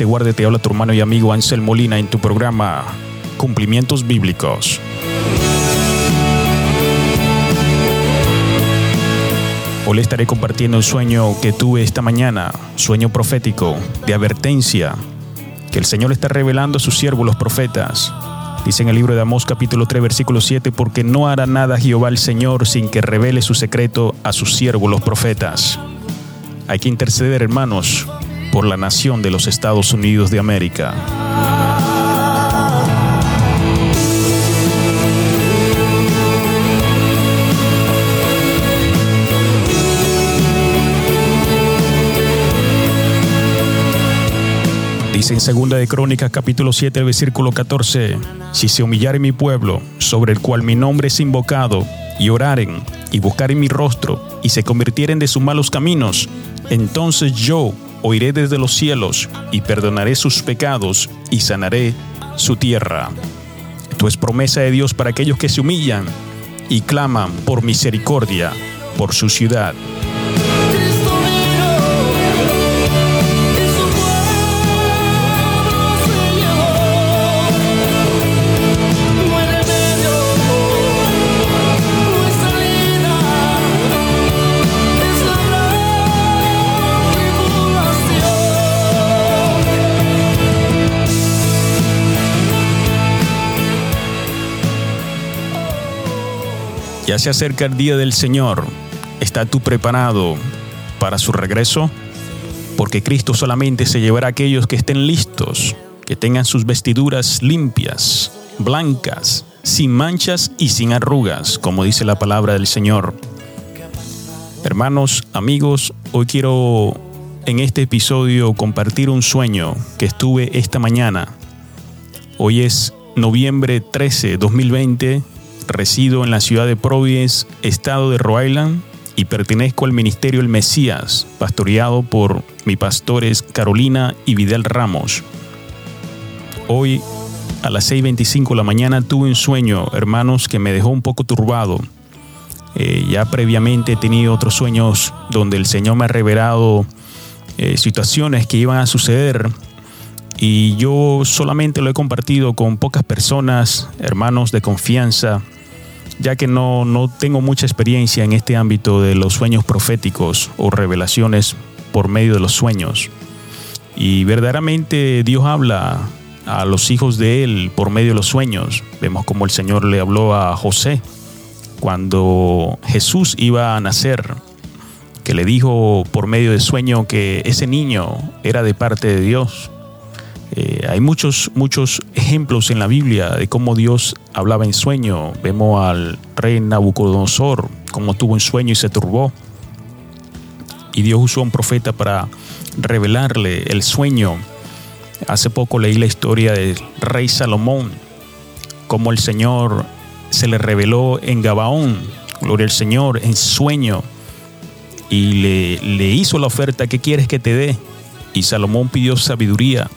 te guarde, te habla tu hermano y amigo Ansel Molina en tu programa Cumplimientos Bíblicos. Hoy le estaré compartiendo un sueño que tuve esta mañana, sueño profético, de advertencia, que el Señor está revelando a sus siervos los profetas. Dice en el libro de Amós capítulo 3 versículo 7, porque no hará nada Jehová el Señor sin que revele su secreto a sus siervos los profetas. Hay que interceder, hermanos, por la nación de los Estados Unidos de América. Dice en segunda de Crónicas capítulo 7 versículo 14, si se humillare mi pueblo, sobre el cual mi nombre es invocado, y oraren, y buscaren mi rostro, y se convirtieren de sus malos caminos, entonces yo oiré desde los cielos, y perdonaré sus pecados, y sanaré su tierra. Esto es promesa de Dios para aquellos que se humillan y claman por misericordia por su ciudad. Ya se acerca el día del Señor. ¿Estás tú preparado para su regreso? Porque Cristo solamente se llevará a aquellos que estén listos, que tengan sus vestiduras limpias, blancas, sin manchas y sin arrugas, como dice la palabra del Señor. Hermanos, amigos, hoy quiero en este episodio compartir un sueño que estuve esta mañana. Hoy es noviembre 13, 2020. Resido en la ciudad de Providence, estado de Rhode Island, y pertenezco al ministerio El Mesías, pastoreado por mis pastores Carolina y Vidal Ramos. Hoy, a las 6.25 de la mañana, tuve un sueño, hermanos, que me dejó un poco turbado. Eh, ya previamente he tenido otros sueños donde el Señor me ha revelado eh, situaciones que iban a suceder y yo solamente lo he compartido con pocas personas, hermanos de confianza, ya que no, no tengo mucha experiencia en este ámbito de los sueños proféticos o revelaciones por medio de los sueños. Y verdaderamente Dios habla a los hijos de Él por medio de los sueños. Vemos como el Señor le habló a José cuando Jesús iba a nacer, que le dijo por medio del sueño que ese niño era de parte de Dios. Eh, hay muchos, muchos ejemplos en la Biblia de cómo Dios hablaba en sueño. Vemos al rey Nabucodonosor, cómo tuvo un sueño y se turbó. Y Dios usó a un profeta para revelarle el sueño. Hace poco leí la historia del rey Salomón, cómo el Señor se le reveló en Gabaón, gloria al Señor, en sueño. Y le, le hizo la oferta, ¿qué quieres que te dé? Y Salomón pidió sabiduría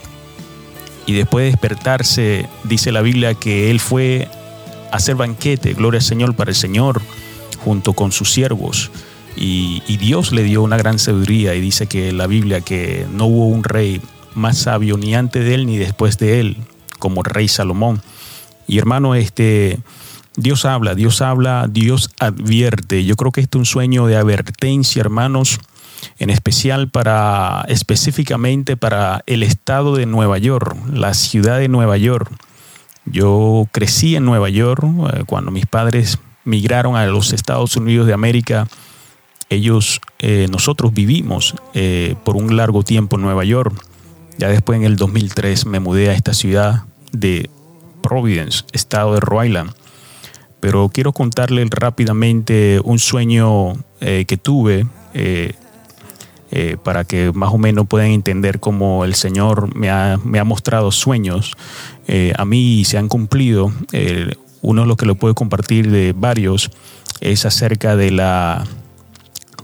y después de despertarse, dice la Biblia que él fue a hacer banquete, gloria al Señor, para el Señor, junto con sus siervos. Y, y, Dios le dio una gran sabiduría y dice que la Biblia que no hubo un rey más sabio ni antes de él ni después de él, como rey Salomón. Y hermano, este, Dios habla, Dios habla, Dios advierte. Yo creo que este es un sueño de advertencia, hermanos, en especial para específicamente para el estado de Nueva York, la ciudad de Nueva York. Yo crecí en Nueva York eh, cuando mis padres migraron a los Estados Unidos de América. Ellos, eh, nosotros vivimos eh, por un largo tiempo en Nueva York. Ya después en el 2003 me mudé a esta ciudad de Providence, estado de Rhode Island. Pero quiero contarle rápidamente un sueño que tuve eh, para que más o menos puedan entender cómo el Señor me ha, me ha mostrado sueños. Eh, a mí se han cumplido. Uno de los que lo puedo compartir de varios es acerca de la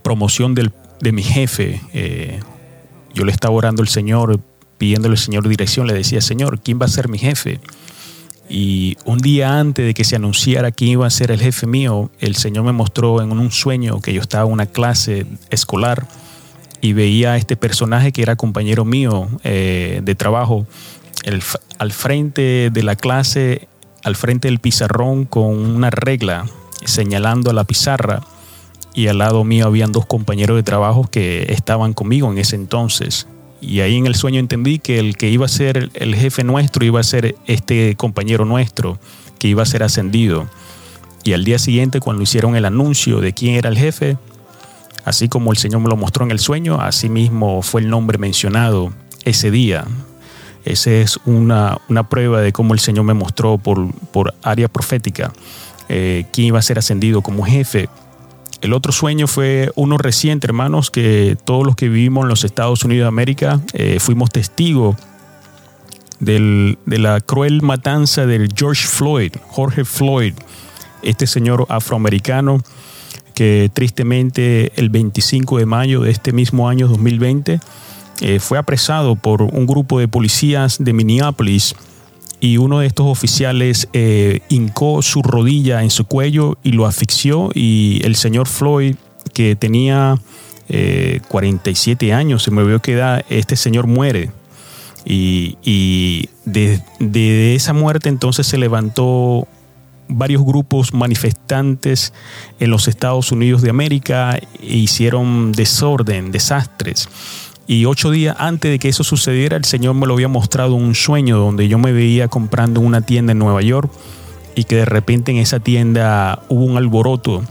promoción del, de mi jefe. Eh, yo le estaba orando al Señor, pidiéndole al Señor dirección, le decía, Señor, ¿quién va a ser mi jefe? Y un día antes de que se anunciara quién iba a ser el jefe mío, el Señor me mostró en un sueño que yo estaba en una clase escolar y veía a este personaje que era compañero mío eh, de trabajo al frente de la clase, al frente del pizarrón con una regla señalando a la pizarra y al lado mío habían dos compañeros de trabajo que estaban conmigo en ese entonces. Y ahí en el sueño entendí que el que iba a ser el jefe nuestro iba a ser este compañero nuestro, que iba a ser ascendido. Y al día siguiente, cuando hicieron el anuncio de quién era el jefe, así como el Señor me lo mostró en el sueño, así mismo fue el nombre mencionado ese día. Esa es una, una prueba de cómo el Señor me mostró por, por área profética eh, quién iba a ser ascendido como jefe. El otro sueño fue uno reciente, hermanos, que todos los que vivimos en los Estados Unidos de América eh, fuimos testigos del- de la cruel matanza del George Floyd, Jorge Floyd, este señor afroamericano que tristemente el 25 de mayo de este mismo año 2020 eh, fue apresado por un grupo de policías de Minneapolis y uno de estos oficiales eh, hincó su rodilla en su cuello y lo asfixió y el señor Floyd que tenía eh, 47 años, se me vio que edad, este señor muere. Y, y de esa muerte entonces se levantó varios grupos manifestantes en los Estados Unidos de América hicieron desorden, desastres. Y ocho días antes de que eso sucediera, el Señor me lo había mostrado un sueño donde yo me veía comprando una tienda en Nueva York y que de repente en esa tienda hubo un alboroto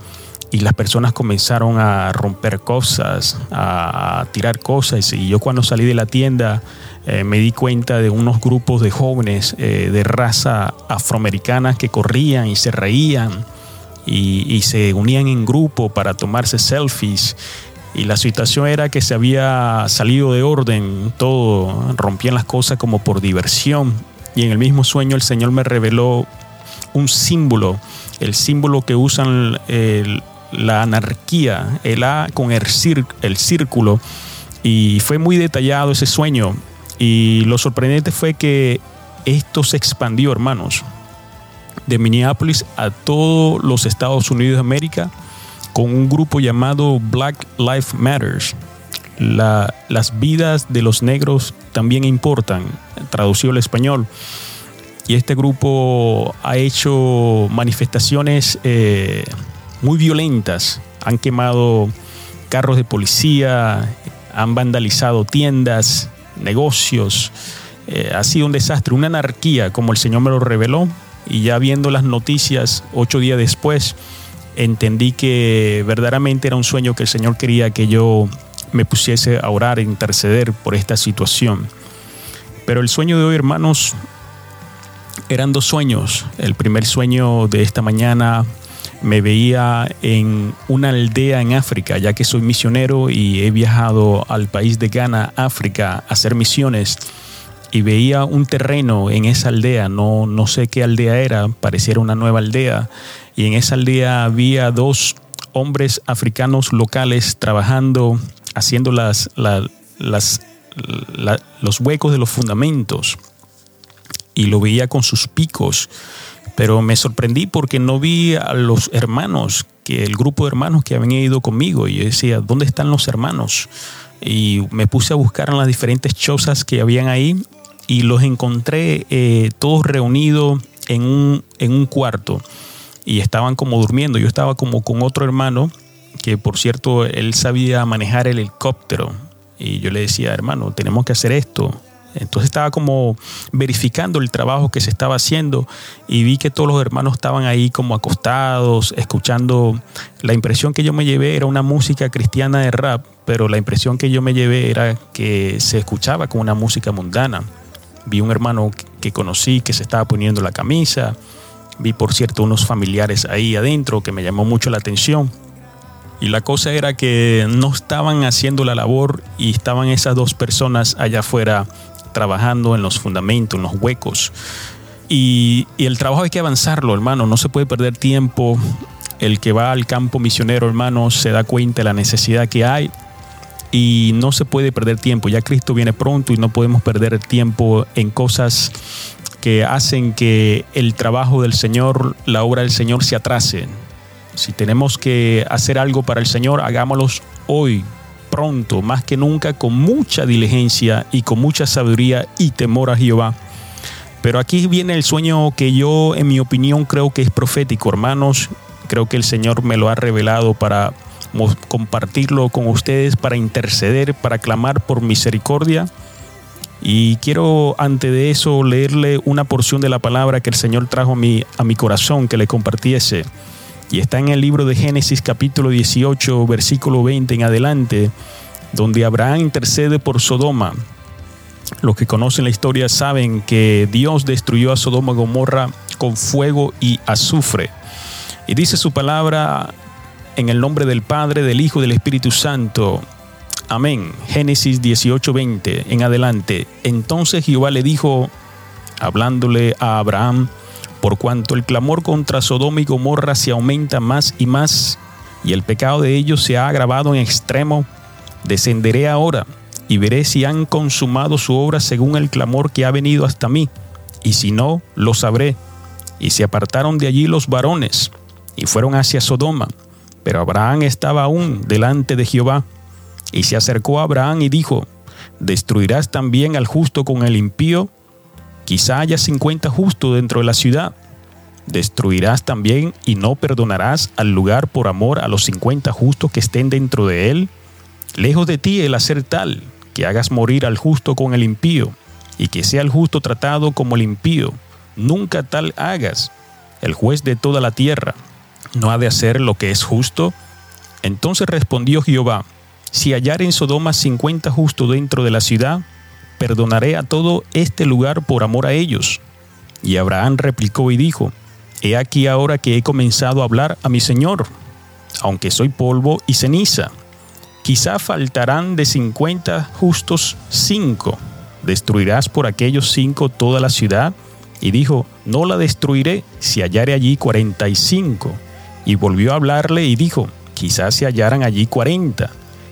y las personas comenzaron a romper cosas, a tirar cosas. Y yo cuando salí de la tienda eh, me di cuenta de unos grupos de jóvenes eh, de raza afroamericana que corrían y se reían y, se unían en grupo para tomarse selfies. Y la situación era que se había salido de orden todo, rompían las cosas como por diversión. Y en el mismo sueño el Señor me reveló un símbolo, el símbolo que usan la anarquía, el A con el círculo. Y fue muy detallado ese sueño. Y lo sorprendente fue que esto se expandió, hermanos, de Minneapolis a todos los Estados Unidos de América con un grupo llamado Black Lives Matters. La- las vidas de los negros también importan, traducido al español. Y este grupo ha hecho manifestaciones eh, muy violentas. Han quemado carros de policía, han vandalizado tiendas, negocios. Eh, ha sido un desastre, una anarquía, como el Señor me lo reveló. Y ya viendo las noticias ocho días después, entendí que verdaderamente era un sueño que el Señor quería que yo me pusiese a orar e interceder por esta situación. Pero el sueño de hoy, hermanos, eran dos sueños. El primer sueño de esta mañana me veía en una aldea en África, ya que soy misionero y he viajado al país de Ghana, África, a hacer misiones. Y veía un terreno en esa aldea, no, no sé qué aldea era, pareciera una nueva aldea. Y en esa aldea había dos hombres africanos locales trabajando, haciendo las, la- las, la- los huecos de los fundamentos y lo veía con sus picos. Pero me sorprendí porque no vi a los hermanos, que el grupo de hermanos que habían ido conmigo. Y yo decía, ¿dónde están los hermanos? Y me puse a buscar en las diferentes chozas que habían ahí y los encontré eh, todos reunidos en un, en un cuarto y estaban como durmiendo. Yo estaba como con otro hermano que por cierto él sabía manejar el helicóptero y yo le decía, hermano, tenemos que hacer esto. Entonces estaba como verificando el trabajo que se estaba haciendo y vi que todos los hermanos estaban ahí como acostados, escuchando. La impresión que yo me llevé era una música cristiana de rap, pero la impresión que yo me llevé era que se escuchaba como una música mundana. Vi un hermano que conocí que se estaba poniendo la camisa, vi por cierto unos familiares ahí adentro que me llamó mucho la atención. Y la cosa era que no estaban haciendo la labor y estaban esas dos personas allá afuera trabajando en los fundamentos, en los huecos. Y, el trabajo hay que avanzarlo, hermano. No se puede perder tiempo. El que va al campo misionero, hermano, se da cuenta de la necesidad que hay y no se puede perder tiempo. Ya Cristo viene pronto y no podemos perder tiempo en cosas que hacen que el trabajo del Señor, la obra del Señor se atrase. Si tenemos que hacer algo para el Señor, hagámoslo hoy, pronto, más que nunca, con mucha diligencia y con mucha sabiduría y temor a Jehová. Pero aquí viene el sueño que yo, en mi opinión, creo que es profético, hermanos. Creo que el Señor me lo ha revelado para compartirlo con ustedes, para interceder, para clamar por misericordia. Y quiero, antes de eso, leerle una porción de la palabra que el Señor trajo a mi, a mi corazón, que le compartiese. Y está en el libro de Génesis capítulo 18, versículo 20 en adelante, donde Abraham intercede por Sodoma. Los que conocen la historia saben que Dios destruyó a Sodoma y Gomorra con fuego y azufre. Y dice su palabra en el nombre del Padre, del Hijo y del Espíritu Santo. Amén. Génesis 18:20 en adelante. Entonces Jehová le dijo, hablándole a Abraham, por cuanto el clamor contra Sodoma y Gomorra se aumenta más y más, y el pecado de ellos se ha agravado en extremo, descenderé ahora y veré si han consumado su obra según el clamor que ha venido hasta mí, y si no, lo sabré. Y se apartaron de allí los varones, y fueron hacia Sodoma, pero Abraham estaba aún delante de Jehová. Y se acercó a Abraham y dijo, ¿destruirás también al justo con el impío? Quizá haya cincuenta justos dentro de la ciudad. ¿Destruirás también y no perdonarás al lugar por amor a los cincuenta justos que estén dentro de él? Lejos de ti el hacer tal, que hagas morir al justo con el impío, y que sea el justo tratado como el impío. Nunca tal hagas. El juez de toda la tierra no ha de hacer lo que es justo. Entonces respondió Jehová, si hallar en Sodoma cincuenta justos dentro de la ciudad, perdonaré a todo este lugar por amor a ellos. Y Abraham replicó y dijo, He aquí ahora que he comenzado a hablar a mi Señor, aunque soy polvo y ceniza. Quizá faltarán de cincuenta justos cinco. ¿Destruirás por aquellos cinco toda la ciudad? Y dijo, No la destruiré si hallare allí cuarenta y cinco. Y volvió a hablarle y dijo, Quizás se hallaran allí cuarenta.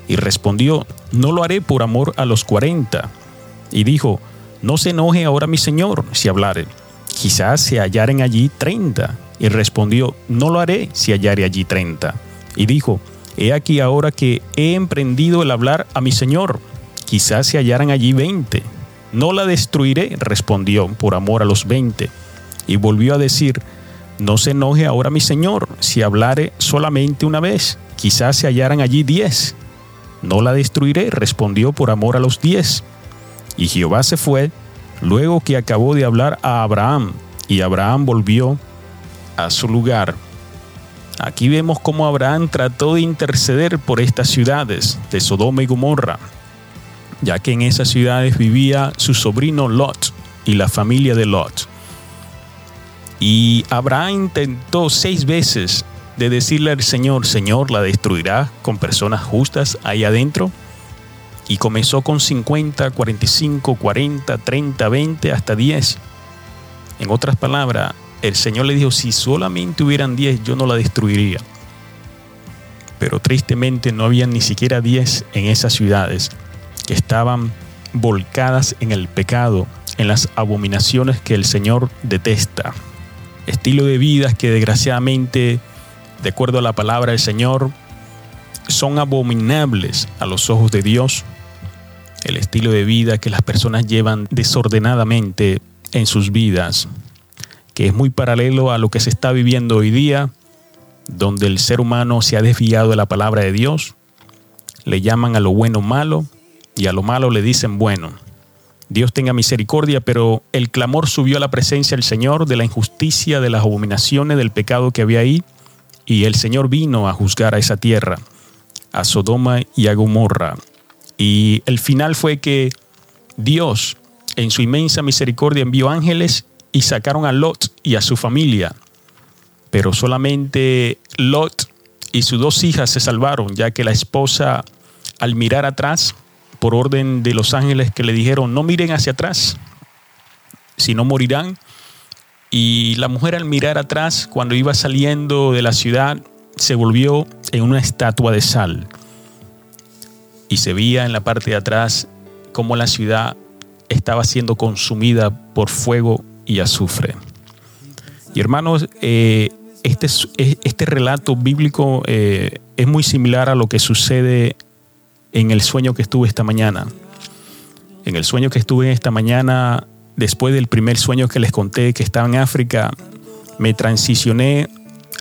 Y respondió, No lo haré por amor a los cuarenta. Y dijo, No se enoje ahora mi señor si hablare. Quizás se hallaren allí treinta. Y respondió, No lo haré si hallare allí treinta. Y dijo, He aquí ahora que he emprendido el hablar a mi señor. Quizás se hallaran allí veinte. No la destruiré, respondió, por amor a los veinte. Y volvió a decir, No se enoje ahora mi señor si hablare solamente una vez. Quizás se hallaran allí diez. No la destruiré, respondió por amor a los diez. Y Jehová se fue, luego que acabó de hablar a Abraham, y Abraham volvió a su lugar. Aquí vemos cómo Abraham trató de interceder por estas ciudades de Sodoma y Gomorra, ya que en esas ciudades vivía su sobrino Lot y la familia de Lot. Y Abraham intentó seis veces de decirle al Señor, Señor, la destruirá con personas justas ahí adentro. Y comenzó con 50, 45, 40, 30, 20, hasta 10. En otras palabras, el Señor le dijo, si solamente hubieran 10, yo no la destruiría. Pero tristemente no había ni siquiera 10 en esas ciudades que estaban volcadas en el pecado, en las abominaciones que el Señor detesta. Estilo de vidas que desgraciadamente, de acuerdo a la palabra del Señor, son abominables a los ojos de Dios. El estilo de vida que las personas llevan desordenadamente en sus vidas, que es muy paralelo a lo que se está viviendo hoy día, donde el ser humano se ha desviado de la palabra de Dios, le llaman a lo bueno malo y a lo malo le dicen bueno. Dios tenga misericordia, pero el clamor subió a la presencia del Señor de la injusticia, de las abominaciones, del pecado que había ahí, y el Señor vino a juzgar a esa tierra, a Sodoma y a Gomorra. Y el final fue que Dios, en su inmensa misericordia, envió ángeles y sacaron a Lot y a su familia. Pero solamente Lot y sus dos hijas se salvaron, ya que la esposa, al mirar atrás, por orden de los ángeles que le dijeron, no miren hacia atrás, si no morirán, Y la mujer al mirar atrás, cuando iba saliendo de la ciudad, se volvió en una estatua de sal. Y se veía en la parte de atrás cómo la ciudad estaba siendo consumida por fuego y azufre. Y hermanos, eh, este, es- es- este relato bíblico eh, es muy similar a lo que sucede en el sueño que estuve esta mañana. En el sueño que estuve esta mañana, después del primer sueño que les conté que estaba en África, me transicioné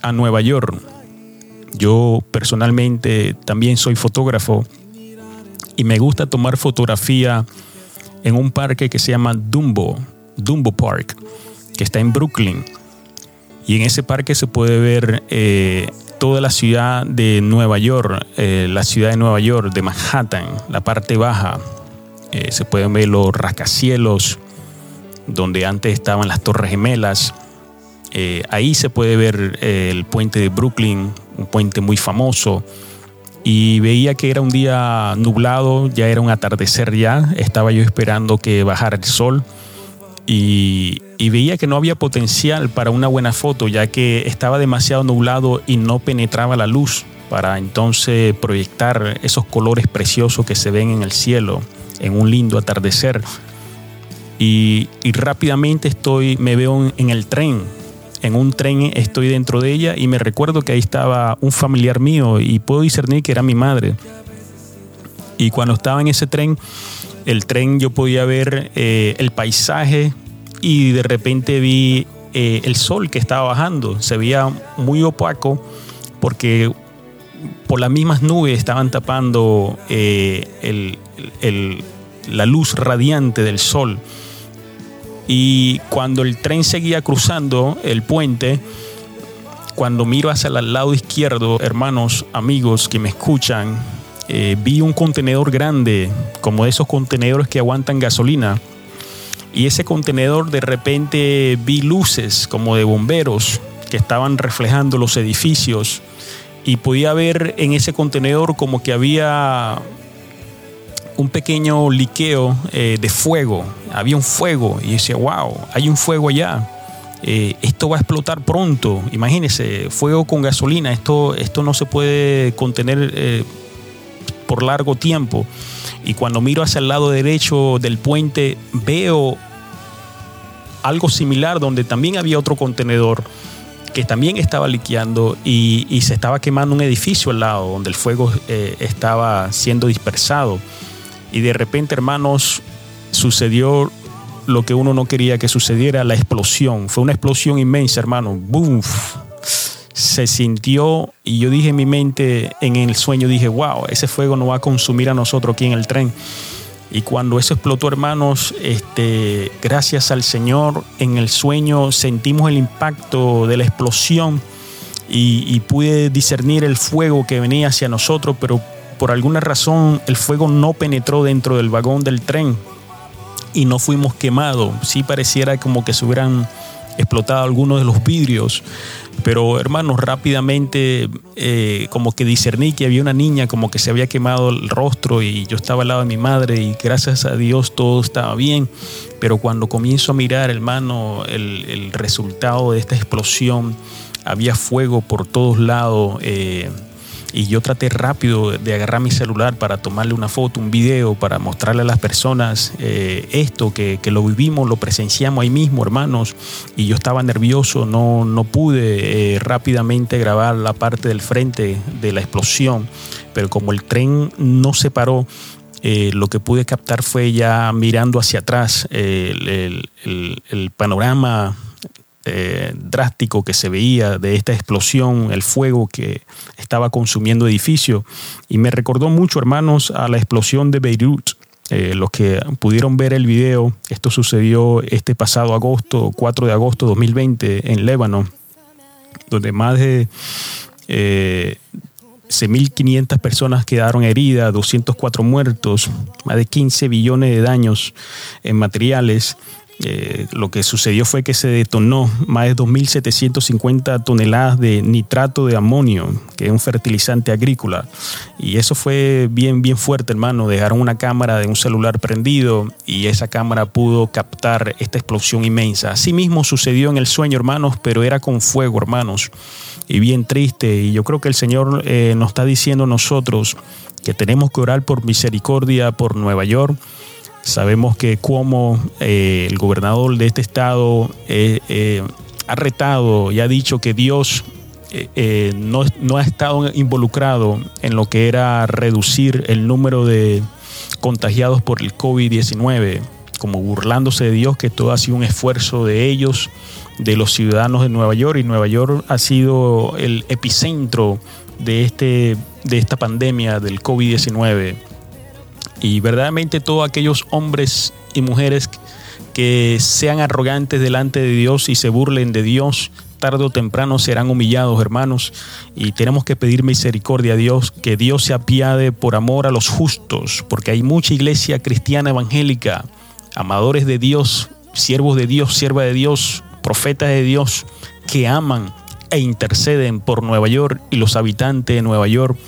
a Nueva York. Yo personalmente también soy fotógrafo y me gusta tomar fotografía en un parque que se llama Dumbo, Dumbo Park, que está en Brooklyn. Y en ese parque se puede ver eh, toda la ciudad de Nueva York, eh, la ciudad de Nueva York, de Manhattan, la parte baja. Eh, se pueden ver los rascacielos, donde antes estaban las Torres Gemelas. Ahí se puede ver el puente de Brooklyn, un puente muy famoso. Y veía que era un día nublado, ya era un atardecer ya. Estaba yo esperando que bajara el sol. Y, veía que no había potencial para una buena foto, ya que estaba demasiado nublado y no penetraba la luz para entonces proyectar esos colores preciosos que se ven en el cielo en un lindo atardecer. Y, rápidamente estoy, me veo en el tren. En un tren estoy dentro de ella y me recuerdo que ahí estaba un familiar mío y puedo discernir que era mi madre. Y cuando estaba en ese tren, el tren yo podía ver eh, el paisaje y de repente vi eh, el sol que estaba bajando. Se veía muy opaco porque por las mismas nubes estaban tapando eh, la luz radiante del sol. Y cuando el tren seguía cruzando el puente, cuando miro hacia el lado izquierdo, hermanos, amigos que me escuchan, eh, vi un contenedor grande, como de esos contenedores que aguantan gasolina. Y ese contenedor de repente vi luces como de bomberos que estaban reflejando los edificios. Y podía ver en ese contenedor como que había un pequeño liqueo eh, de fuego. Había un fuego y decía, wow, hay un fuego allá. Eh, esto va a explotar pronto. Imagínense, fuego con gasolina. Esto, esto no se puede contener eh, por largo tiempo. Y cuando miro hacia el lado derecho del puente, veo algo similar donde también había otro contenedor que también estaba liqueando y, y se estaba quemando un edificio al lado donde el fuego estaba siendo dispersado. Y de repente, hermanos, sucedió lo que uno no quería que sucediera, la explosión. Fue una explosión inmensa, hermano. ¡Bum! Se sintió y yo dije en mi mente, en el sueño, dije, wow, ese fuego no va a consumir a nosotros aquí en el tren. Y cuando eso explotó, hermanos, este, gracias al Señor, en el sueño sentimos el impacto de la explosión y, y pude discernir el fuego que venía hacia nosotros, pero por alguna razón el fuego no penetró dentro del vagón del tren y no fuimos quemados. Sí pareciera como que se hubieran explotado algunos de los vidrios, pero hermanos, rápidamente eh, como que discerní que había una niña como que se había quemado el rostro y yo estaba al lado de mi madre y gracias a Dios todo estaba bien, pero cuando comienzo a mirar, hermano, el, el resultado de esta explosión, había fuego por todos lados. eh, y yo traté rápido de agarrar mi celular para tomarle una foto, un video, para mostrarle a las personas eh, esto, que, que lo vivimos, lo presenciamos ahí mismo, hermanos. Y yo estaba nervioso, no, no pude eh, rápidamente grabar la parte del frente de la explosión, pero como el tren no se paró, eh, lo que pude captar fue ya mirando hacia atrás el- el panorama eh, drástico que se veía de esta explosión, el fuego que estaba consumiendo edificios. Y me recordó mucho, hermanos, a la explosión de Beirut. Eh, los que pudieron ver el video, esto sucedió este pasado agosto, 4 de agosto de 2020, en Líbano, donde más de eh, 6.500 personas quedaron heridas, 204 muertos, más de 15 billones de daños en materiales. Eh, lo que sucedió fue que se detonó más de 2.750 toneladas de nitrato de amonio, que es un fertilizante agrícola. Y eso fue bien, bien fuerte, hermano. Dejaron una cámara de un celular prendido y esa cámara pudo captar esta explosión inmensa. Así mismo sucedió en el sueño, hermanos, pero era con fuego, hermanos. Y bien triste. Y yo creo que el Señor eh, nos está diciendo a nosotros que tenemos que orar por misericordia por Nueva York Sabemos que como eh, el gobernador de este estado eh, eh, ha retado y ha dicho que Dios no, no, ha estado involucrado en lo que era reducir el número de contagiados por el COVID-19, como burlándose de Dios, que todo ha sido un esfuerzo de ellos, de los ciudadanos de Nueva York, y Nueva York ha sido el epicentro de, este, de esta pandemia del COVID-19 y verdaderamente todos aquellos hombres y mujeres que sean arrogantes delante de Dios y se burlen de Dios, tarde o temprano serán humillados, hermanos, y tenemos que pedir misericordia a Dios, que Dios se apiade por amor a los justos, porque hay mucha iglesia cristiana evangélica, amadores de Dios, siervos de Dios, sierva de Dios, profetas de Dios, que aman e interceden por Nueva York y los habitantes de Nueva York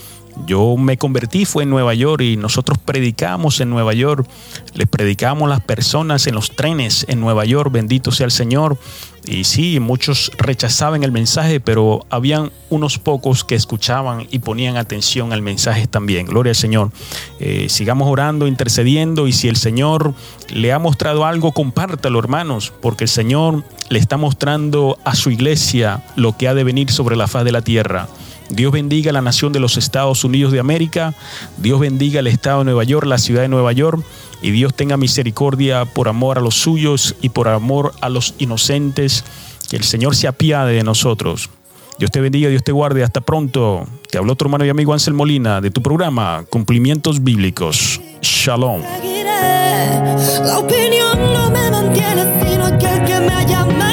yo me convertí, fue en Nueva York y nosotros predicamos en Nueva York, les predicamos a las personas en los trenes en Nueva York, bendito sea el Señor. Y sí, muchos rechazaban el mensaje, pero habían unos pocos que escuchaban y ponían atención al mensaje también. Gloria al Señor. Eh, sigamos orando, intercediendo y si el Señor le ha mostrado algo, compártalo, hermanos, porque el Señor le está mostrando a su iglesia lo que ha de venir sobre la faz de la tierra. Dios bendiga la nación de los Estados Unidos de América. Dios bendiga el estado de Nueva York, la ciudad de Nueva York. Y Dios tenga misericordia por amor a los suyos y por amor a los inocentes. Que el Señor se apiade de nosotros. Dios te bendiga, Dios te guarde. Hasta pronto. Te habló tu hermano y amigo Ansel Molina de tu programa Cumplimientos Bíblicos. Shalom. La opinión no me mantiene, sino que me ha llamado.